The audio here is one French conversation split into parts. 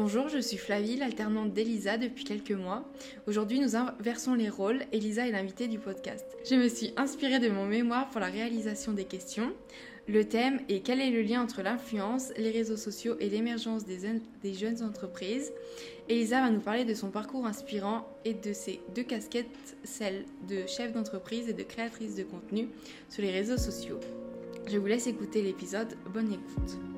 Bonjour, je suis Flavie, l'alternante d'Elisa depuis quelques mois. Aujourd'hui, nous inversons les rôles. Elisa est l'invitée du podcast. Je me suis inspirée de mon mémoire pour la réalisation des questions. Le thème est quel est le lien entre l'influence, les réseaux sociaux et l'émergence des, jeunes entreprises? Elisa va nous parler de son parcours inspirant et de ses deux casquettes, celle de chef d'entreprise et de créatrice de contenu sur les réseaux sociaux. Je vous laisse écouter l'épisode. Bonne écoute.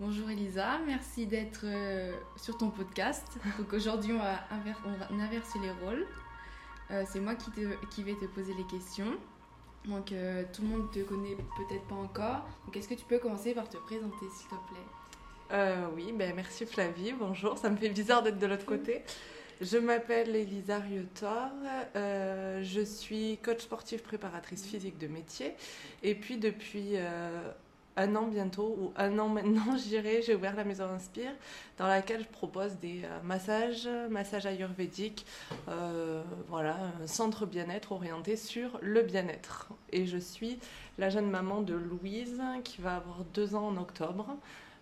Bonjour Elisa, merci d'être euh, sur ton podcast. Donc aujourd'hui on va, inverser les rôles. Euh, c'est moi qui, qui, vais te poser les questions. Donc euh, tout le monde te connaît peut-être pas encore. Donc est-ce que tu peux commencer par te présenter s'il te plaît? Oui, ben merci Flavie, bonjour. Ça me fait bizarre d'être de l'autre côté. Je m'appelle Elisa Riotor, je suis coach sportif préparatrice physique de métier et puis depuis un an bientôt, ou un an maintenant, j'irai, j'ai ouvert la maison Inspire, dans laquelle je propose des euh, massages, massages ayurvédiques, euh, voilà, un centre bien-être orienté sur le bien-être. Et je suis la jeune maman de Louise, qui va avoir deux ans en octobre.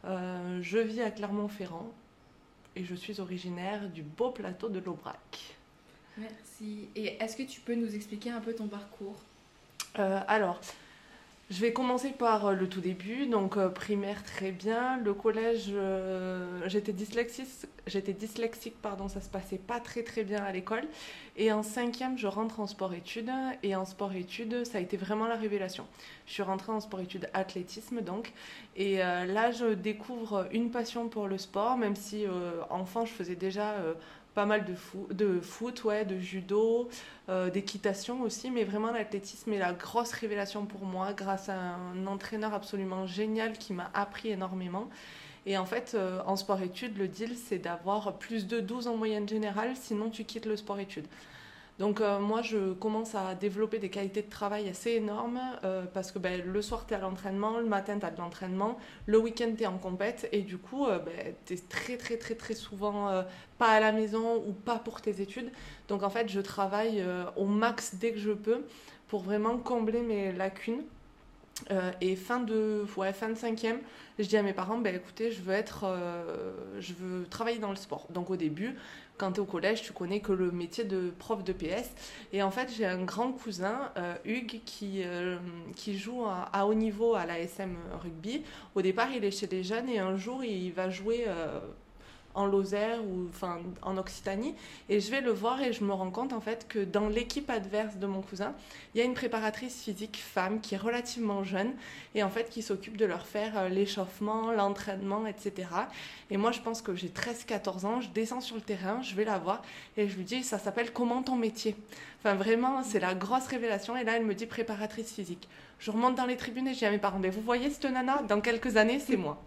Euh, je vis à Clermont-Ferrand et je suis originaire du beau plateau de l'Aubrac. Merci. Et est-ce que tu peux nous expliquer un peu ton parcours? Alors, je vais commencer par euh, le tout début, donc euh, primaire très bien. Le collège, euh, j'étais dyslexique, j'étais dyslexique, pardon, ça se passait pas très très bien à l'école. Et en cinquième, je rentre en sport-études. Et en sport-études, ça a été vraiment la révélation. Je suis rentrée en sport-études athlétisme donc. Et là, je découvre une passion pour le sport, même si enfant, je faisais déjà pas mal de, foot, ouais, de judo, euh, d'équitation aussi, mais vraiment l'athlétisme est la grosse révélation pour moi grâce à un entraîneur absolument génial qui m'a appris énormément. Et en fait, euh, en sport-études, le deal, c'est d'avoir plus de 12 en moyenne générale, sinon tu quittes le sport-études. Donc euh, moi, je commence à développer des qualités de travail assez énormes euh, parce que ben, le soir, tu es à l'entraînement, le matin, tu as de l'entraînement, le week-end, tu es en compète et du coup, euh, ben, tu es très, très, très, très souvent pas à la maison ou pas pour tes études. Donc en fait, je travaille au max dès que je peux pour vraiment combler mes lacunes. et fin de, ouais, fin de cinquième, je dis à mes parents, ben, écoutez, je veux, être, je veux travailler dans le sport. Donc au début, quand tu es au collège, tu connais que le métier de prof de PS. Et en fait, j'ai un grand cousin, euh, Hugues, qui, euh, joue à, haut niveau à la SM Rugby. Au départ, il est chez les jeunes et un jour, il va jouer euh, en Lozère ou en Occitanie. Et je vais le voir et je me rends compte en fait que dans l'équipe adverse de mon cousin, il y a une préparatrice physique femme qui est relativement jeune et en fait qui s'occupe de leur faire euh, l'échauffement, l'entraînement, etc. Et moi je pense que j'ai 13-14 ans, je descends sur le terrain, je vais la voir et je lui dis ça s'appelle comment ton métier? Enfin vraiment c'est la grosse révélation et là elle me dit préparatrice physique. Je remonte dans les tribunes et je dis à mes parents mais vous voyez cette nana? Dans quelques années c'est moi.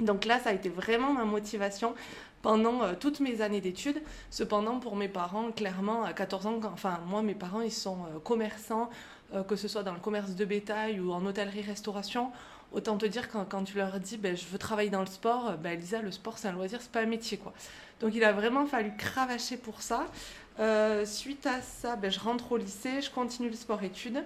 Donc là, ça a été vraiment ma motivation pendant euh, toutes mes années d'études. Cependant, pour mes parents, clairement, à 14 ans, enfin, moi, mes parents, ils sont euh, commerçants, euh, que ce soit dans le commerce de bétail ou en hôtellerie-restauration. Autant te dire quand, quand tu leur dis, ben, je veux travailler dans le sport, ben, Lisa, le sport, c'est un loisir, c'est pas un métier, quoi. Donc, il a vraiment fallu cravacher pour ça. suite à ça, ben, je rentre au lycée, je continue le sport-études.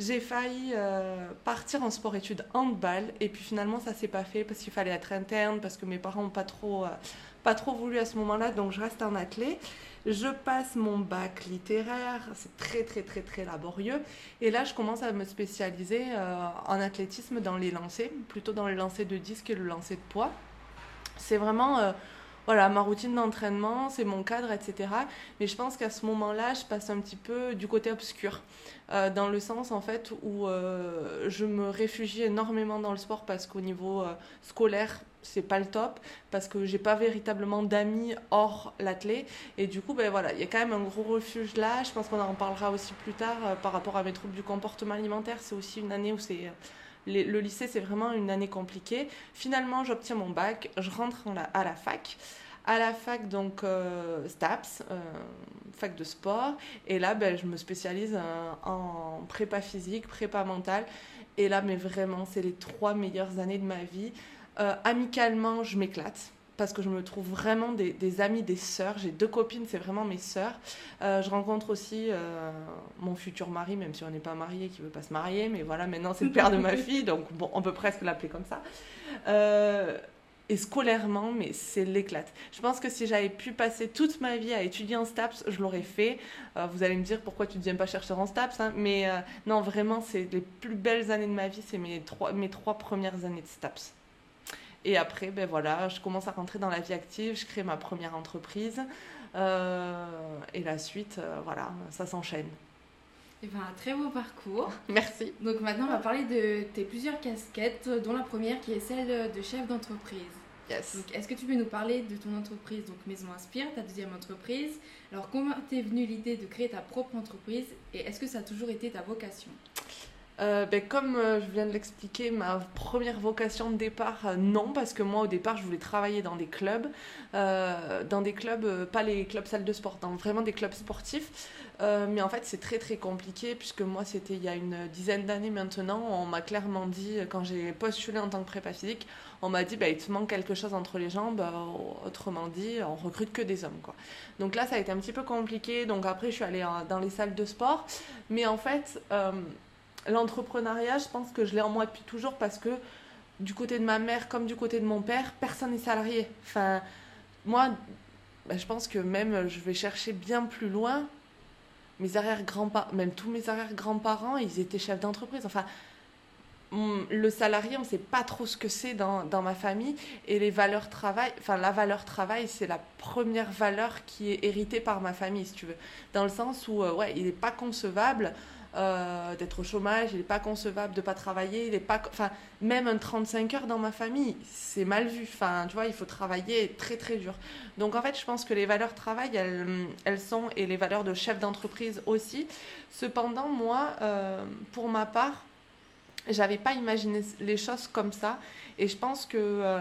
J'ai failli euh, partir en sport-études handball et puis finalement ça s'est pas fait parce qu'il fallait être interne, parce que mes parents n'ont pas trop, euh, pas trop voulu à ce moment-là, donc je reste en athlée. Je passe mon bac littéraire, c'est très très très très laborieux. Et là, je commence à me spécialiser euh, en athlétisme dans les lancers, plutôt dans les lancers de disque et le lancer de poids. C'est vraiment voilà, ma routine d'entraînement, c'est mon cadre, etc. Mais je pense qu'à ce moment-là, je passe un petit peu du côté obscur, euh, dans le sens en fait où euh, je me réfugie énormément dans le sport parce qu'au niveau euh, scolaire, c'est pas le top parce que j'ai pas véritablement d'amis hors l'athlé. Et du coup ben voilà il y a quand même un gros refuge là. Je pense qu'on en parlera aussi plus tard par rapport à mes troubles du comportement alimentaire. C'est aussi une année où c'est le lycée, c'est vraiment une année compliquée. Finalement, j'obtiens mon bac, je rentre à la fac. À la fac, donc euh, STAPS, euh, fac de sport. Et là, ben, je me spécialise euh, en prépa physique, prépa mentale. Et là, mais vraiment, c'est les trois meilleures années de ma vie. amicalement, je m'éclate parce que je me trouve vraiment des, amis, des sœurs. J'ai deux copines, c'est vraiment mes sœurs. Euh, je rencontre aussi euh, mon futur mari, même si on n'est pas marié, qui veut pas se marier, mais voilà, maintenant c'est le père de ma fille, donc bon, on peut presque l'appeler comme ça. Euh, et scolairement, mais c'est l'éclate. Je pense que si j'avais pu passer toute ma vie à étudier en STAPS, je l'aurais fait. vous allez me dire pourquoi tu ne viens pas chercher en STAPS, hein, mais non, vraiment, c'est les plus belles années de ma vie, c'est mes trois, mes trois premières années de STAPS. Et après, ben voilà, je commence à rentrer dans la vie active, je crée ma première entreprise. Euh, et la suite, euh, voilà, ça s'enchaîne. Et eh ben, un très beau parcours. Merci. Donc maintenant, on va parler de tes plusieurs casquettes, dont la première qui est celle de chef d'entreprise. Yes. est-ce que tu peux nous parler de ton entreprise, donc Maison Inspire, ta deuxième entreprise? Alors, comment t'es venue l'idée de créer ta propre entreprise? Et est-ce que ça a toujours été ta vocation? Euh, ben, comme euh, je viens de l'expliquer, ma première vocation de départ, euh, non, parce que moi au départ je voulais travailler dans des clubs, dans des clubs, pas les clubs salles de sport, dans vraiment des clubs sportifs. mais en fait c'est très très compliqué puisque moi c'était il y a une dizaine d'années maintenant, on m'a clairement dit, quand j'ai postulé en tant que prépa physique, on m'a dit bah, il te manque quelque chose entre les jambes, autrement dit on recrute que des hommes. Quoi. Donc là ça a été un petit peu compliqué, donc après je suis allée dans les salles de sport, mais en fait l'entrepreneuriat, je pense que je l'ai en moi depuis toujours parce que du côté de ma mère comme du côté de mon père, personne n'est salarié. Enfin, moi, bah, je pense que même je vais chercher bien plus loin. Mes arrière-grands-parents, même tous mes arrière-grands-parents, ils étaient chefs d'entreprise. Enfin, le salarié, on ne sait pas trop ce que c'est dans, dans, ma famille. Et les valeurs travail, enfin, la valeur travail, c'est la première valeur qui est héritée par ma famille, si tu veux. Dans le sens où, euh, ouais, il n'est pas concevable euh, d'être au chômage, il n'est pas concevable de pas travailler, il est pas, enfin, même un 35 heures dans ma famille, c'est mal vu. Enfin, tu vois, il faut travailler très très dur. Donc en fait, je pense que les valeurs travail, elles, elles sont et les valeurs de chef d'entreprise aussi. Cependant, moi, euh, pour ma part, j'avais pas imaginé les choses comme ça, et je pense que euh,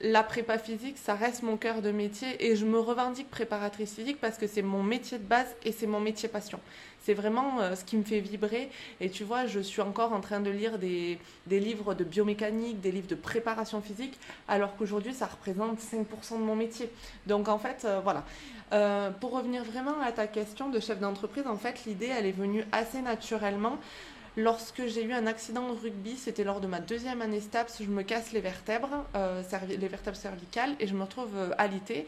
la prépa physique, ça reste mon cœur de métier et je me revendique préparatrice physique parce que c'est mon métier de base et c'est mon métier passion. C'est vraiment euh, ce qui me fait vibrer. Et tu vois, je suis encore en train de lire des, livres de biomécanique, des livres de préparation physique, alors qu'aujourd'hui, ça représente 5% de mon métier. Donc en fait, euh, voilà. Euh, pour revenir vraiment à ta question de chef d'entreprise, en fait, l'idée, elle est venue assez naturellement. Lorsque j'ai eu un accident de rugby, c'était lors de ma deuxième année STAPS, je me casse les vertèbres, euh, les vertèbres cervicales, et je me retrouve euh,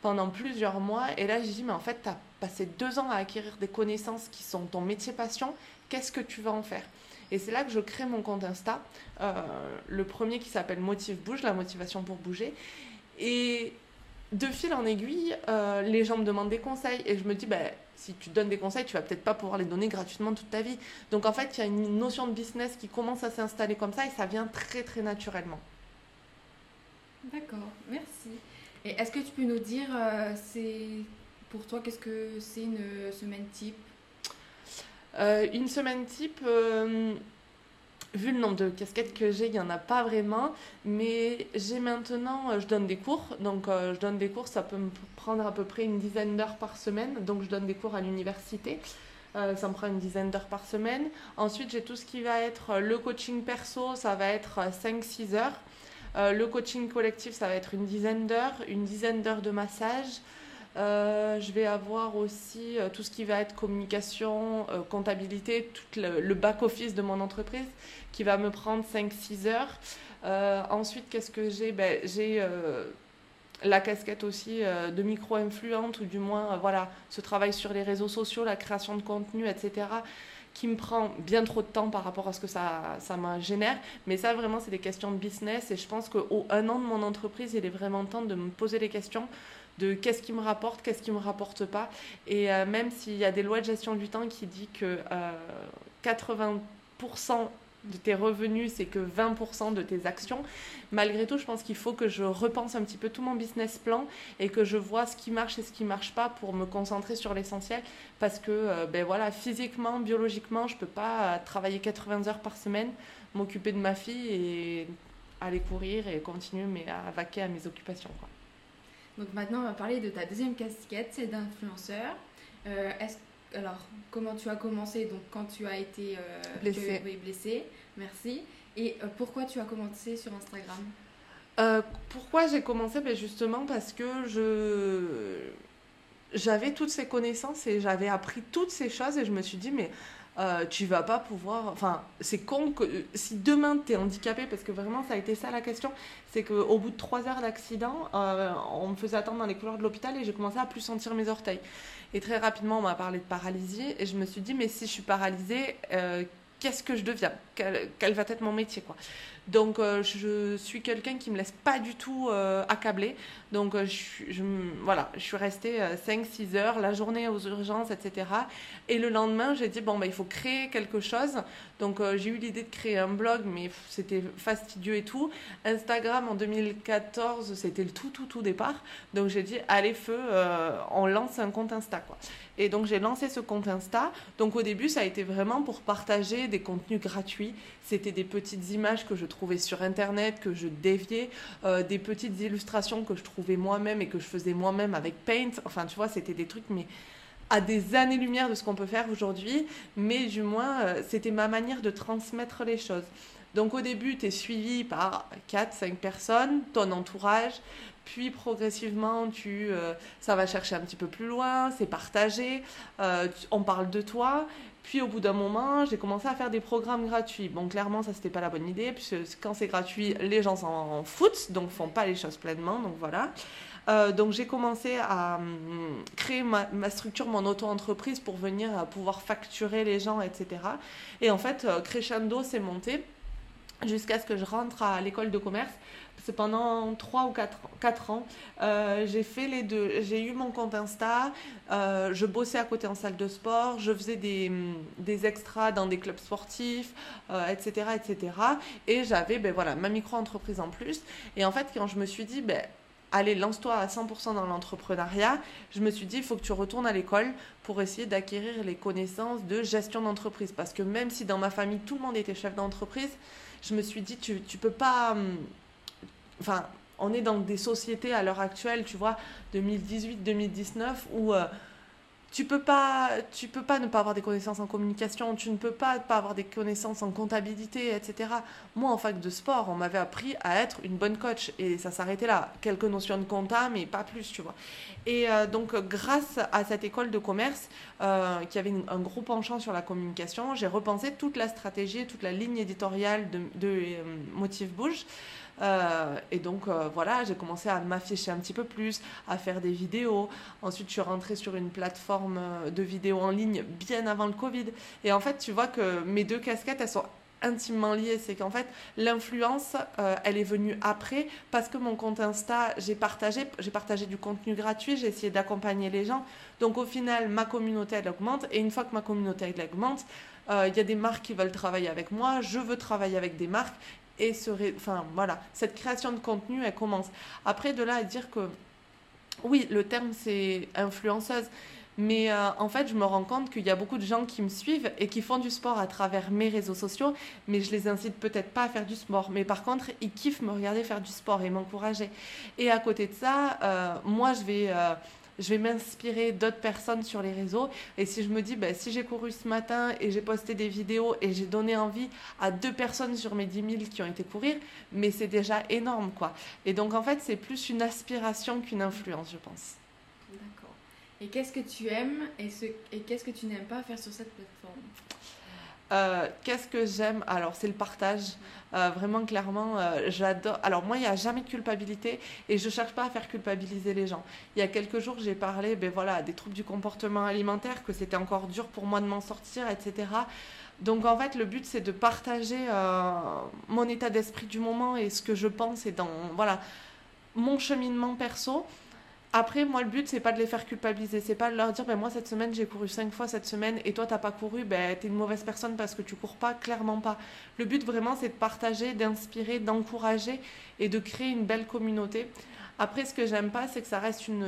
pendant plusieurs mois. Et là, j'ai dit, mais en fait, tu as passé deux ans à acquérir des connaissances qui sont ton métier passion, qu'est-ce que tu vas en faire? Et c'est là que je crée mon compte Insta, euh, le premier qui s'appelle Motive Bouge, la motivation pour bouger. Et de fil en aiguille, euh, les gens me demandent des conseils et je me dis, ben, si tu donnes des conseils, tu vas peut-être pas pouvoir les donner gratuitement toute ta vie. Donc en fait, il y a une notion de business qui commence à s'installer comme ça et ça vient très très naturellement. D'accord, merci. Et est-ce que tu peux nous dire, euh, c'est pour toi, qu'est-ce que c'est une semaine type? Euh, Une semaine type, euh, vu le nombre de casquettes que j'ai, il n'y en a pas vraiment. Mais j'ai maintenant, je donne des cours. Donc je donne des cours, ça peut me prendre à peu près une dizaine d'heures par semaine. Donc je donne des cours à l'université. ça me prend une dizaine d'heures par semaine. Ensuite, j'ai tout ce qui va être le coaching perso, ça va être 5-6 heures. Euh, le coaching collectif, ça va être une dizaine d'heures, une dizaine d'heures de massage. Euh, je vais avoir aussi euh, tout ce qui va être communication, comptabilité, tout le, back-office de mon entreprise qui va me prendre 5-6 heures. ensuite, qu'est-ce que j'ai? Ben, J'ai la casquette aussi de micro-influente, ou du moins, voilà, ce travail sur les réseaux sociaux, la création de contenu, etc qui me prend bien trop de temps par rapport à ce que ça, ça me génère. Mais ça, vraiment, c'est des questions de business. Et je pense qu'au un an de mon entreprise, il est vraiment temps de me poser les questions de qu'est-ce qui me rapporte, qu'est-ce qui me rapporte pas. Et euh, même s'il y a des lois de gestion du temps qui disent que 80% euh, de tes revenus, c'est que 20% de tes actions. Malgré tout, je pense qu'il faut que je repense un petit peu tout mon business plan et que je vois ce qui marche et ce qui marche pas pour me concentrer sur l'essentiel. Parce que, euh, ben voilà, physiquement, biologiquement, je peux pas travailler 80 heures par semaine, m'occuper de ma fille et aller courir et continuer à vaquer à mes occupations. Donc maintenant, on va parler de ta deuxième casquette, c'est d'influenceur. Euh, alors, comment tu as commencé donc quand tu as été euh, blessée. oui, blessé, merci. Et euh, pourquoi tu as commencé sur Instagram? Pourquoi j'ai commencé? Ben Justement parce que je j'avais toutes ces connaissances et j'avais appris toutes ces choses et je me suis dit mais euh, tu vas pas pouvoir. Enfin, c'est con que si demain tu es handicapé, parce que vraiment ça a été ça la question, c'est qu'au bout de trois heures d'accident, on me faisait attendre dans les couloirs de l'hôpital et j'ai commencé à plus sentir mes orteils. Et très rapidement, on m'a parlé de paralysie. Et je me suis dit, mais si je suis paralysée, euh, qu'est-ce que je deviens? Quel, quel, va être mon métier quoi? Donc euh, je suis quelqu'un qui me laisse pas du tout euh, accabler. Donc euh, je, voilà, je suis restée 5-6 heures, la journée aux urgences, etc. Et le lendemain, j'ai dit, bon, bah, il faut créer quelque chose. Donc j'ai eu l'idée de créer un blog, mais c'était fastidieux et tout. Instagram en 2014, c'était le tout, tout, tout départ. Donc j'ai dit, allez, feu, on lance un compte Insta. Quoi. Et donc j'ai lancé ce compte Insta. Donc au début, ça a été vraiment pour partager des contenus gratuits. C'était des petites images que je trouvais sur Internet, que je déviais, euh, des petites illustrations que je trouvais moi-même et que je faisais moi-même avec Paint. Enfin, tu vois, c'était des trucs, mais à des années-lumière de ce qu'on peut faire aujourd'hui. Mais du moins, euh, c'était ma manière de transmettre les choses. Donc au début, tu es suivi par 4-5 personnes, ton entourage, puis progressivement, tu, euh, ça va chercher un petit peu plus loin, c'est partagé, on parle de toi, puis au bout d'un moment, j'ai commencé à faire des programmes gratuits. Bon, clairement, ça c'était pas la bonne idée, puisque quand c'est gratuit, les gens s'en foutent, donc font pas les choses pleinement, donc voilà. Euh, donc j'ai commencé à hum, créer ma, structure, mon auto-entreprise pour venir pouvoir facturer les gens, etc. Et en fait, euh, crescendo s'est monté jusqu'à ce que je rentre à l'école de commerce c'est pendant 3 ou 4, 4 ans. Euh, j'ai fait les deux. J'ai eu mon compte Insta, euh, je bossais à côté en salle de sport, je faisais des, des extras dans des clubs sportifs, etc., euh, etc. Et j'avais ben, voilà, ma micro-entreprise en plus. Et en fait, quand je me suis dit, ben, allez, lance-toi à 100% dans l'entrepreneuriat, je me suis dit, il faut que tu retournes à l'école pour essayer d'acquérir les connaissances de gestion d'entreprise. Parce que même si dans ma famille, tout le monde était chef d'entreprise, je me suis dit, tu ne peux pas hum, enfin, on est dans des sociétés à l'heure actuelle, tu vois, 2018-2019, où euh, tu peux pas, tu peux pas ne pas avoir des connaissances en communication, tu ne peux pas pas avoir des connaissances en comptabilité, etc. Moi, en fac de sport, on m'avait appris à être une bonne coach et ça s'arrêtait là. Quelques notions de compta, mais pas plus, tu vois. Et euh, donc, grâce à cette école de commerce euh, qui avait un gros penchant sur la communication, j'ai repensé toute la stratégie, toute la ligne éditoriale de, de Motif Bouge. Euh, et donc euh, voilà, j'ai commencé à m'afficher un petit peu plus, à faire des vidéos. Ensuite, je suis rentrée sur une plateforme euh, de vidéos en ligne bien avant le Covid. Et en fait, tu vois que mes deux casquettes, elles sont intimement lié. C'est qu'en fait, l'influence, elle est venue après parce que mon compte Insta, j'ai partagé, j'ai partagé du contenu gratuit, j'ai essayé d'accompagner les gens. Donc au final, ma communauté, elle augmente. Et une fois que ma communauté, elle augmente, il y a des marques qui veulent travailler avec moi, je veux travailler avec des marques. Et enfin, voilà, cette création de contenu, elle commence. Après, de là à dire que, oui, le terme, c'est influenceuse. Mais euh, en fait, je me rends compte qu'il y a beaucoup de gens qui me suivent et qui font du sport à travers mes réseaux sociaux, mais je les incite peut-être pas à faire du sport. Mais par contre, ils kiffent me regarder faire du sport et m'encourager. Et à côté de ça, euh, moi, je vais... Euh, je vais m'inspirer d'autres personnes sur les réseaux. Et si je me dis, ben, si j'ai couru ce matin et j'ai posté des vidéos et j'ai donné envie à deux personnes sur mes 10 000 qui ont été courir, mais c'est déjà énorme, quoi. Et donc, en fait, c'est plus une aspiration qu'une influence, je pense. Et qu'est-ce que tu aimes et, ce, et qu'est-ce que tu n'aimes pas faire sur cette plateforme? Euh, qu'est-ce que j'aime? Alors, c'est le partage. Euh, vraiment, clairement, euh, j'adore. Alors, moi, il n'y a jamais de culpabilité et je ne cherche pas à faire culpabiliser les gens. Il y a quelques jours, j'ai parlé ben, voilà, des troubles du comportement alimentaire, que c'était encore dur pour moi de m'en sortir, etc. Donc, en fait, le but, c'est de partager mon état d'esprit du moment et ce que je pense et dans voilà, mon cheminement perso. Après, moi, le but, c'est pas de les faire culpabiliser. C'est pas de leur dire, ben, moi, cette semaine, j'ai couru cinq fois cette semaine et toi, t'as pas couru, ben, t'es une mauvaise personne parce que tu cours pas. Clairement pas. Le but, vraiment, c'est de partager, d'inspirer, d'encourager et de créer une belle communauté. Après, ce que j'aime pas, c'est que ça reste une,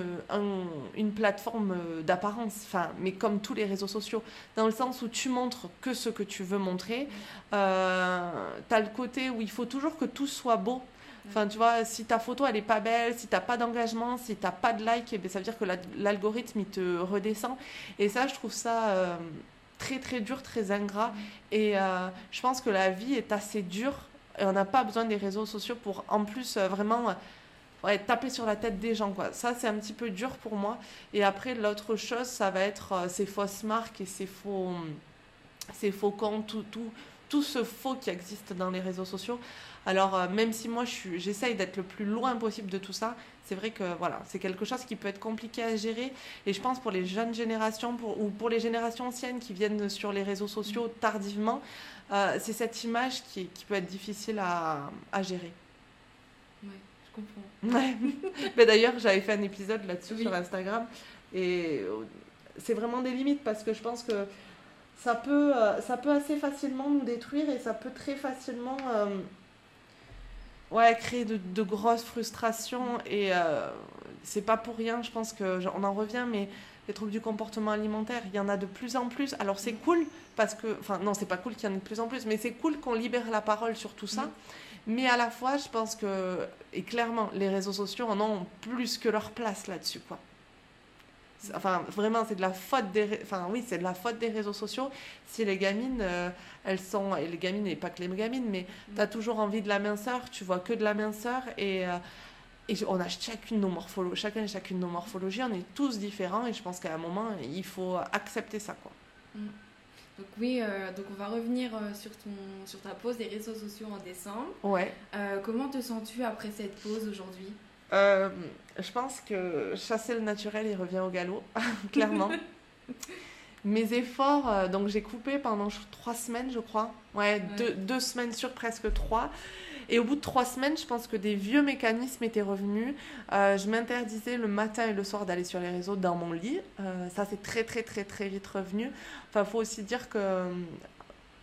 une plateforme euh, d'apparence, enfin, mais comme tous les réseaux sociaux, dans le sens où tu montres que ce que tu veux montrer. Euh, tu as le côté où il faut toujours que tout soit beau Enfin, tu vois, si ta photo, elle est pas belle, si t'as pas d'engagement, si t'as pas de like, eh ben, ça veut dire que l'algorithme, il te redescend. Et ça, je trouve ça euh, très, très dur, très ingrat. Et euh, je pense que la vie est assez dure. Et on n'a pas besoin des réseaux sociaux pour, en plus, euh, vraiment... Ouais, taper sur la tête des gens quoi. Ça c'est un petit peu dur pour moi. Et après l'autre chose ça va être ces fausses marques et ces faux ces faux comptes, tout, tout, tout ce faux qui existe dans les réseaux sociaux. Alors, euh, même si moi, j'essaye d'être le plus loin possible de tout ça, c'est vrai que voilà, c'est quelque chose qui peut être compliqué à gérer. Et je pense pour les jeunes générations ou pour les générations anciennes qui viennent sur les réseaux sociaux tardivement, euh, c'est cette image qui, peut être difficile à, gérer. Oui, je comprends. Ouais. Mais d'ailleurs, j'avais fait un épisode là-dessus sur Instagram. Et euh, c'est vraiment des limites parce que je pense que ça peut, ça peut assez facilement nous détruire et ça peut très facilement ouais, créer de, grosses frustrations. Et euh, c'est pas pour rien, je pense qu'on en revient, mais les troubles du comportement alimentaire, il y en a de plus en plus. Alors c'est cool parce que, enfin non, c'est pas cool qu'il y en ait de plus en plus, mais c'est cool qu'on libère la parole sur tout ça. Mm. Mais à la fois, je pense que, et clairement, les réseaux sociaux en ont plus que leur place là-dessus, quoi. Enfin, vraiment, c'est de la faute des, enfin oui, c'est de la faute des réseaux sociaux. Si les gamines, euh, elles sont, et les gamines et pas que les gamines, mais mm. tu as toujours envie de la minceur, tu vois que de la minceur et euh, et on a chacune nos morphologies, chacun et chacune nos morphologies, on est tous différents et je pense qu'à un moment, il faut accepter ça, quoi. Mm. Donc oui, euh, donc on va revenir sur, ton, sur ta pause des réseaux sociaux en décembre. Ouais. comment te sens-tu après cette pause aujourd'hui? Euh, je pense que chasser le naturel, il revient au galop, clairement. Mes efforts, euh, donc j'ai coupé pendant trois semaines, je crois. Ouais, Deux, semaines sur presque trois. Et au bout de trois semaines, je pense que des vieux mécanismes étaient revenus. Euh, je m'interdisais le matin et le soir d'aller sur les réseaux dans mon lit. ça, c'est très, très, très, très vite revenu. Enfin, il faut aussi dire que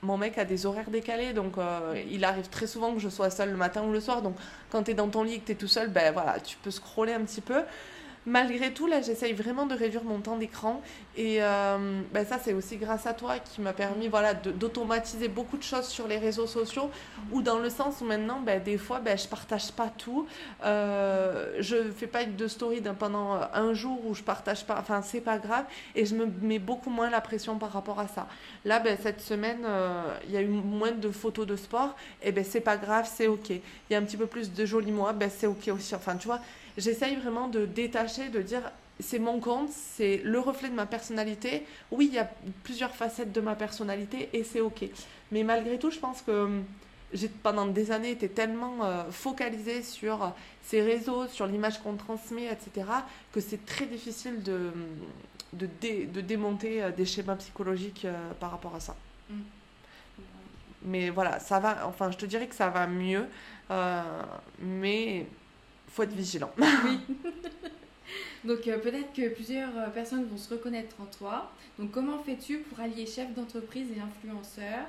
mon mec a des horaires décalés, donc euh, il arrive très souvent que je sois seule le matin ou le soir. Donc quand tu es dans ton lit et que tu es tout seul, ben voilà, tu peux scroller un petit peu malgré tout, là, j'essaye vraiment de réduire mon temps d'écran. Et euh, ben ça, c'est aussi grâce à toi qui m'a permis voilà, d'automatiser beaucoup de choses sur les réseaux sociaux. Ou dans le sens où maintenant, ben, des fois, ben, je partage pas tout. Euh, je fais pas de story pendant un jour où je partage pas. Enfin, c'est pas grave. Et je me mets beaucoup moins la pression par rapport à ça. Là, ben, cette semaine, euh, il y a eu moins de photos de sport. Et ben, c'est pas grave, c'est OK. Il y a un petit peu plus de jolis mois, ben, c'est OK aussi. Enfin, tu vois j'essaye vraiment de détacher, de dire c'est mon compte, c'est le reflet de ma personnalité. Oui, il y a plusieurs facettes de ma personnalité et c'est ok. Mais malgré tout, je pense que hum, j'ai pendant des années été tellement euh, focalisée sur ces réseaux, sur l'image qu'on transmet, etc., que c'est très difficile de, hum, de, démonter euh, des schémas psychologiques euh, par rapport à ça. Mmh. mais voilà, ça va, enfin, je te dirais que ça va mieux, euh, mais faut être vigilant. Oui. Donc euh, peut-être que plusieurs euh, personnes vont se reconnaître en toi. Donc comment fais-tu pour allier chef d'entreprise et influenceur?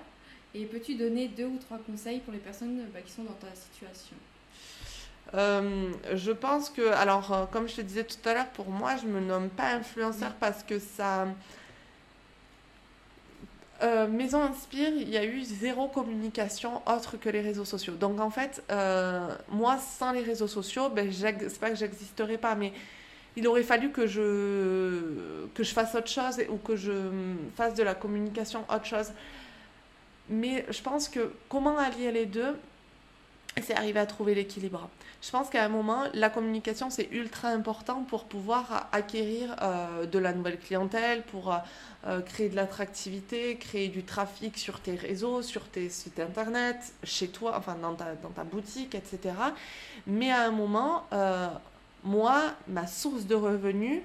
Et peux-tu donner deux ou trois conseils pour les personnes bah, qui sont dans ta situation? Je pense que, alors, comme je te disais tout à l'heure, pour moi, je me nomme pas influenceur parce que ça, euh, Maison Inspire, il y a eu zéro communication autre que les réseaux sociaux. Donc en fait, euh, moi, sans les réseaux sociaux, ben, c'est pas que j'existerais pas, mais il aurait fallu que je, que je fasse autre chose ou que je fasse de la communication autre chose. Mais je pense que comment allier les deux, c'est arriver à trouver l'équilibre. Je pense qu'à un moment, la communication, c'est ultra important pour pouvoir acquérir euh, de la nouvelle clientèle, pour euh, créer de l'attractivité, créer du trafic sur tes réseaux, sur tes sites internet, chez toi, enfin dans ta, boutique, etc. Mais à un moment, euh, moi, ma source de revenus,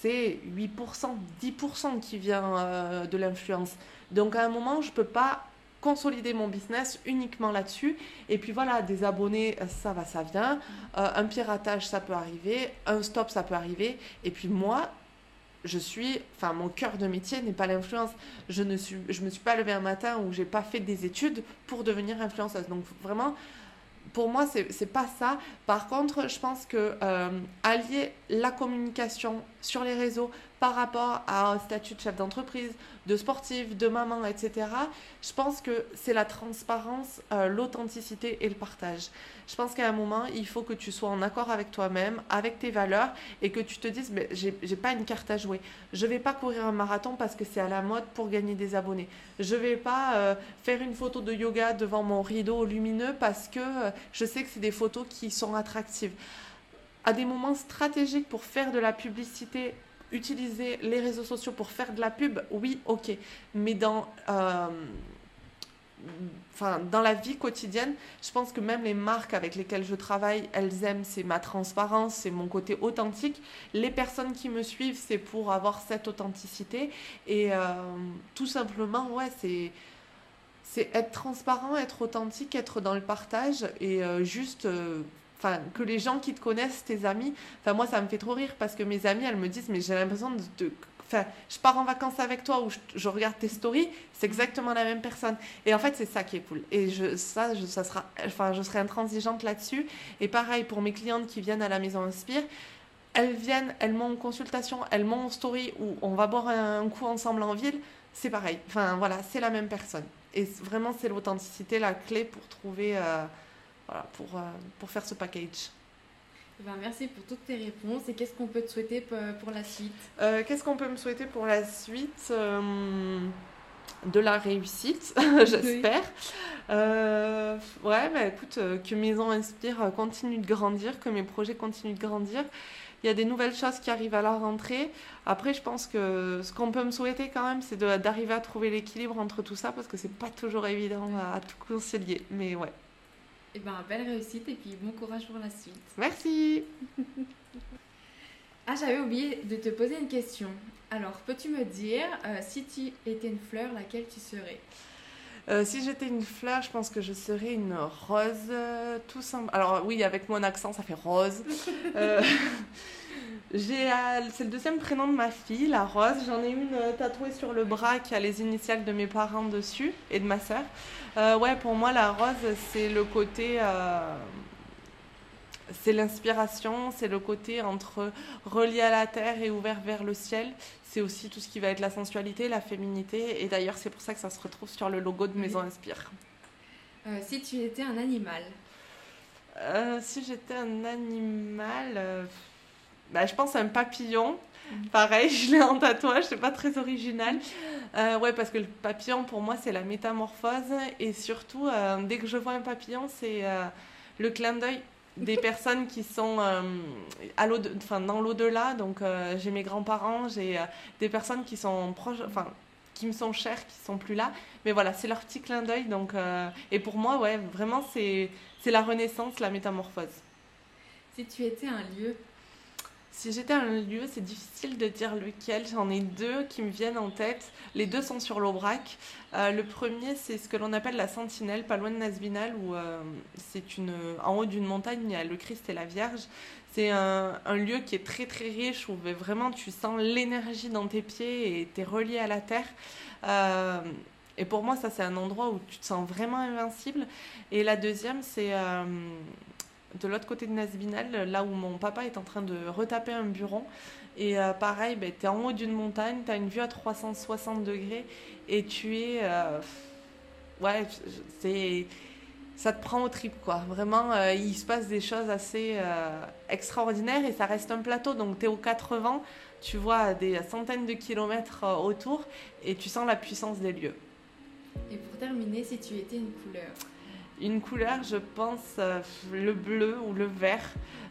c'est 8%, 10% qui vient de l'influence. Donc à un moment, je ne peux pas consolider mon business uniquement là-dessus. Et puis voilà, des abonnés, ça va, ça vient. Euh, un piratage, ça peut arriver. Un stop, ça peut arriver. Et puis moi, je suis, enfin, mon cœur de métier n'est pas l'influence. Je ne suis, me suis pas levée un matin où j'ai pas fait des études pour devenir influenceuse. Donc vraiment, pour moi, c'est n'est pas ça. Par contre, je pense que euh, allier la communication sur les réseaux par rapport à un statut de chef d'entreprise, de sportif, de maman, etc., je pense que c'est la transparence, euh, l'authenticité et le partage. Je pense qu'à un moment, il faut que tu sois en accord avec toi-même, avec tes valeurs, et que tu te dises, mais j'ai pas une carte à jouer. Je vais pas courir un marathon parce que c'est à la mode pour gagner des abonnés. Je vais pas euh, faire une photo de yoga devant mon rideau lumineux parce que euh, je sais que c'est des photos qui sont attractives. À des moments stratégiques pour faire de la publicité utiliser les réseaux sociaux pour faire de la pub, oui, ok. Mais dans, euh, dans la vie quotidienne, je pense que même les marques avec lesquelles je travaille, elles aiment, c'est ma transparence, c'est mon côté authentique. Les personnes qui me suivent, c'est pour avoir cette authenticité. Et euh, tout simplement, ouais, c'est c'est être transparent, être authentique, être dans le partage et euh, juste que les gens qui te connaissent, tes amis, enfin, moi, ça me fait trop rire parce que mes amis, elles me disent, mais j'ai l'impression de, Enfin, je pars en vacances avec toi ou je, regarde tes stories, c'est exactement la même personne. Et en fait, c'est ça qui est cool. Et je, ça, je, ça sera, enfin, je serai intransigeante là-dessus. Et pareil pour mes clientes qui viennent à la maison Inspire, elles viennent, elles m'ont en consultation, elles m'ont en story ou on va boire un, coup ensemble en ville. C'est pareil. Enfin, voilà, c'est la même personne. Et vraiment, c'est l'authenticité, la clé pour trouver. Euh, voilà, pour, euh, pour faire ce package. Eh ben, merci pour toutes tes réponses. Et qu'est-ce qu'on peut te souhaiter pour la suite? Euh, Qu'est-ce qu'on peut me souhaiter pour la suite? Euh, De la réussite, j'espère. ouais, bah, écoute, que Maison Inspire continue de grandir, que mes projets continuent de grandir. Il y a des nouvelles choses qui arrivent à la rentrée. Après, je pense que ce qu'on peut me souhaiter quand même, c'est d'arriver à trouver l'équilibre entre tout ça parce que c'est pas toujours évident à, à tout concilier. Mais ouais. Et eh ben, belle réussite et puis bon courage pour la suite. Merci. ah, j'avais oublié de te poser une question. Alors, peux-tu me dire, euh, si tu étais une fleur, laquelle tu serais? Euh, si j'étais une fleur, je pense que je serais une rose, euh, tout simple. Alors oui, avec mon accent, ça fait rose. c'est le deuxième prénom de ma fille, la Rose. J'en ai une tatouée sur le bras qui a les initiales de mes parents dessus et de ma sœur. Euh, ouais, pour moi, la rose, c'est le côté. Euh, c'est l'inspiration, c'est le côté entre relié à la terre et ouvert vers le ciel. C'est aussi tout ce qui va être la sensualité, la féminité. Et d'ailleurs, c'est pour ça que ça se retrouve sur le logo de Maison Inspire. Euh, si tu étais un animal? Si j'étais un animal, bah, je pense à un papillon. Pareil, je l'ai en tatouage, c'est pas très original. Euh, ouais, parce que le papillon, pour moi, c'est la métamorphose. Et surtout, euh, dès que je vois un papillon, c'est euh, le clin d'œil des personnes qui sont à enfin, dans l'au-delà. Donc, j'ai mes grands-parents, j'ai des personnes qui sont proches, enfin, qui me sont chères, qui sont plus là. Mais voilà, c'est leur petit clin d'œil. Donc, et pour moi, ouais, vraiment, c'est la renaissance, la métamorphose. Si tu étais un lieu Si j'étais un lieu, c'est difficile de dire lequel. J'en ai deux qui me viennent en tête. Les deux sont sur l'Aubrac. Euh, le premier, c'est ce que l'on appelle la Sentinelle, pas loin de Nasvinal, où euh, c'est une, en haut d'une montagne, il y a le Christ et la Vierge. C'est un, lieu qui est très très riche, où vraiment tu sens l'énergie dans tes pieds et tu es relié à la terre. Euh, et pour moi, ça, c'est un endroit où tu te sens vraiment invincible. Et la deuxième, c'est de l'autre côté de Nasvinal, là où mon papa est en train de retaper un bureau. Et euh, pareil, ben, tu es en haut d'une montagne, tu as une vue à 360 degrés et tu es. Euh, ouais, c'est. Ça te prend au trip, quoi. Vraiment, euh, il se passe des choses assez extraordinaires et ça reste un plateau. Donc, tu es aux 80, tu vois des centaines de kilomètres autour et tu sens la puissance des lieux. Et pour terminer, si tu étais une couleur? Une couleur, je pense, euh, le bleu ou le vert.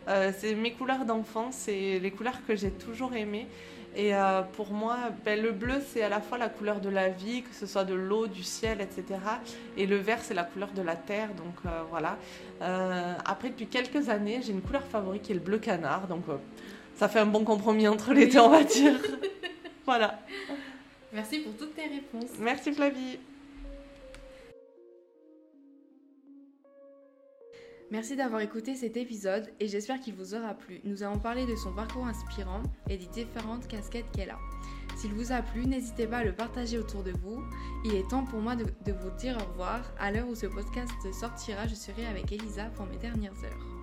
Euh, c'est mes couleurs d'enfance, c'est les couleurs que j'ai toujours aimées. Et euh, pour moi, ben, le bleu, c'est à la fois la couleur de la vie, que ce soit de l'eau, du ciel, etc. Et le vert, c'est la couleur de la terre. Donc voilà. après, depuis quelques années, j'ai une couleur favorite qui est le bleu canard. Donc ça fait un bon compromis entre les deux, on va dire. voilà. Merci pour toutes tes réponses. Merci Flavie. Merci d'avoir écouté cet épisode et j'espère qu'il vous aura plu. Nous avons parlé de son parcours inspirant et des différentes casquettes qu'elle a. S'il vous a plu, n'hésitez pas à le partager autour de vous. Il est temps pour moi de, vous dire au revoir. À l'heure où ce podcast sortira, je serai avec Elisa pour mes dernières heures.